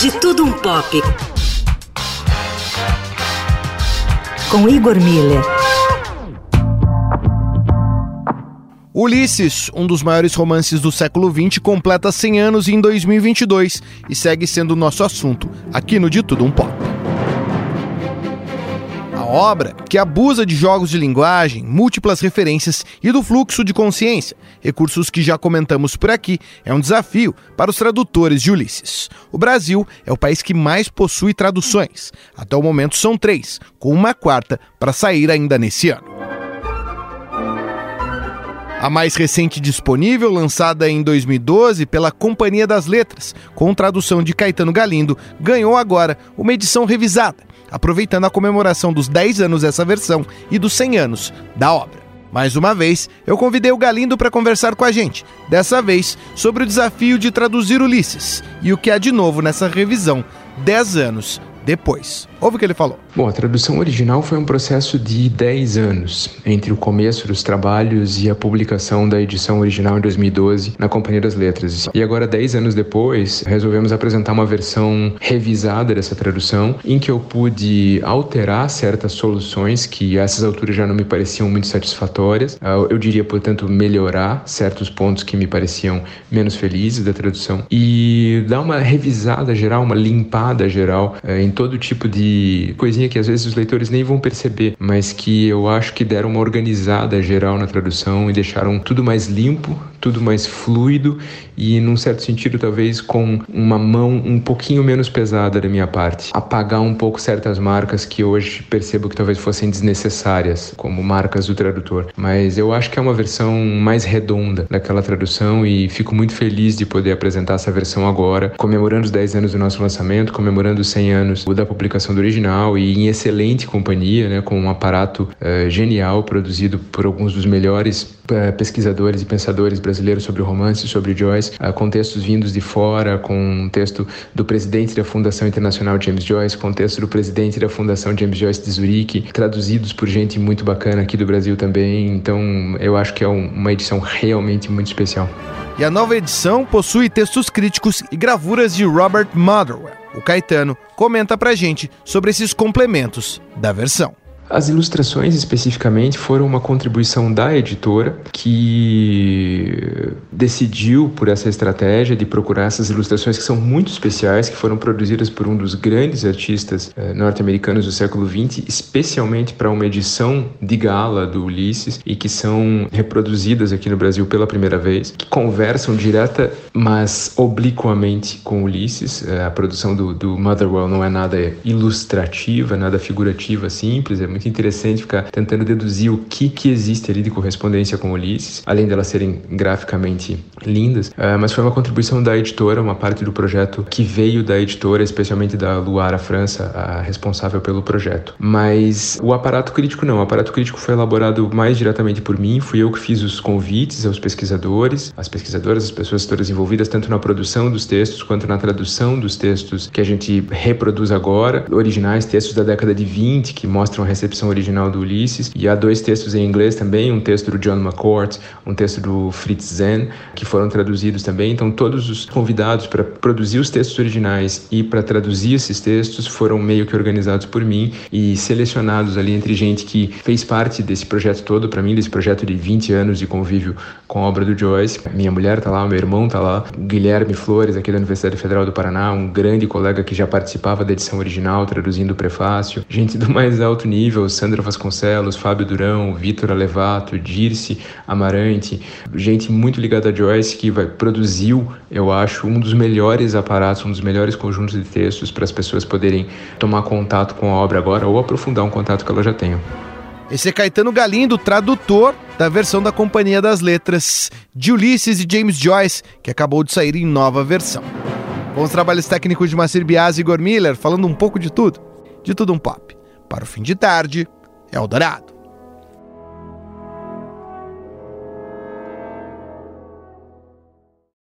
De Tudo Um Pop. Com Igor Miller. Ulisses, um dos maiores romances do século XX, completa 100 anos em 2022 e segue sendo nosso assunto aqui no De Tudo Um Pop obra que abusa de jogos de linguagem, múltiplas referências e do fluxo de consciência, recursos que já comentamos por aqui, é um desafio para os tradutores de Ulisses. O Brasil é o país que mais possui traduções. Até o momento são três, com uma quarta para sair ainda nesse ano. A mais recente disponível, lançada em 2012 pela Companhia das Letras, com tradução de Caetano Galindo, ganhou agora uma edição revisada aproveitando a comemoração dos 10 anos dessa versão e dos 100 anos da obra. Mais uma vez, eu convidei o Galindo para conversar com a gente, dessa vez sobre o desafio de traduzir Ulisses e o que há de novo nessa revisão, 10 anos depois. Ouve o que ele falou. Bom, a tradução original foi um processo de 10 anos, entre o começo dos trabalhos e a publicação da edição original em 2012 na Companhia das Letras. E agora, 10 anos depois, resolvemos apresentar uma versão revisada dessa tradução, em que eu pude alterar certas soluções que a essas alturas já não me pareciam muito satisfatórias. Ah, eu diria, portanto, melhorar certos pontos que me pareciam menos felizes da tradução e dar uma revisada geral, uma limpada geral eh, em todo tipo de coisinha que às vezes os leitores nem vão perceber, mas que eu acho que deram uma organizada geral na tradução e deixaram tudo mais limpo, tudo mais fluido e, num certo sentido, talvez com uma mão um pouquinho menos pesada da minha parte. Apagar um pouco certas marcas que hoje percebo que talvez fossem desnecessárias, como marcas do tradutor. Mas eu acho que é uma versão mais redonda daquela tradução e fico muito feliz de poder apresentar essa versão agora, comemorando os 10 anos do nosso lançamento, comemorando os 100 anos da publicação do original e em excelente companhia, né, com um aparato uh, genial produzido por alguns dos melhores uh, pesquisadores e pensadores brasileiros sobre o romance, sobre Joyce, uh, com textos vindos de fora, com um texto do presidente da Fundação Internacional James Joyce, com texto do presidente da Fundação James Joyce de Zurique, traduzidos por gente muito bacana aqui do Brasil também. Então, eu acho que é um, uma edição realmente muito especial. E a nova edição possui textos críticos e gravuras de Robert Motherwell. O Caetano comenta pra gente sobre esses complementos da versão. As ilustrações, especificamente, foram uma contribuição da editora que decidiu por essa estratégia de procurar essas ilustrações que são muito especiais, que foram produzidas por um dos grandes artistas eh, norte-americanos do século XX, especialmente para uma edição de gala do Ulisses e que são reproduzidas aqui no Brasil pela primeira vez, que conversam direta, mas obliquamente com Ulisses. Eh, a produção do, do Motherwell não é nada ilustrativa, nada figurativa, simples, é muito muito interessante ficar tentando deduzir o que, que existe ali de correspondência com Ulisses, além delas serem graficamente lindas. Uh, mas foi uma contribuição da editora, uma parte do projeto que veio da editora, especialmente da Luara França, a responsável pelo projeto. Mas o aparato crítico não, o aparato crítico foi elaborado mais diretamente por mim, fui eu que fiz os convites aos pesquisadores, as pesquisadoras, as pessoas todas envolvidas, tanto na produção dos textos quanto na tradução dos textos que a gente reproduz agora, originais, textos da década de 20 que mostram a recepção recepção original do Ulisses. E há dois textos em inglês também, um texto do John McCourt, um texto do Fritz Zen, que foram traduzidos também. Então, todos os convidados para produzir os textos originais e para traduzir esses textos foram meio que organizados por mim e selecionados ali entre gente que fez parte desse projeto todo, para mim, desse projeto de 20 anos de convívio com a obra do Joyce. Minha mulher está lá, meu irmão está lá, Guilherme Flores, aqui da Universidade Federal do Paraná, um grande colega que já participava da edição original, traduzindo o prefácio, gente do mais alto nível Sandra Vasconcelos, Fábio Durão, Vitor Alevato, Dirce Amarante, gente muito ligada a Joyce que vai, produziu, eu acho, um dos melhores aparatos, um dos melhores conjuntos de textos para as pessoas poderem tomar contato com a obra agora ou aprofundar um contato que elas já tenham. Esse é Caetano Galindo, tradutor da versão da Companhia das Letras de Ulisses e James Joyce, que acabou de sair em nova versão. Com os trabalhos técnicos de Macir Biasi e Igor Miller, falando um pouco de tudo, de tudo um pop para o fim de tarde, Eldorado.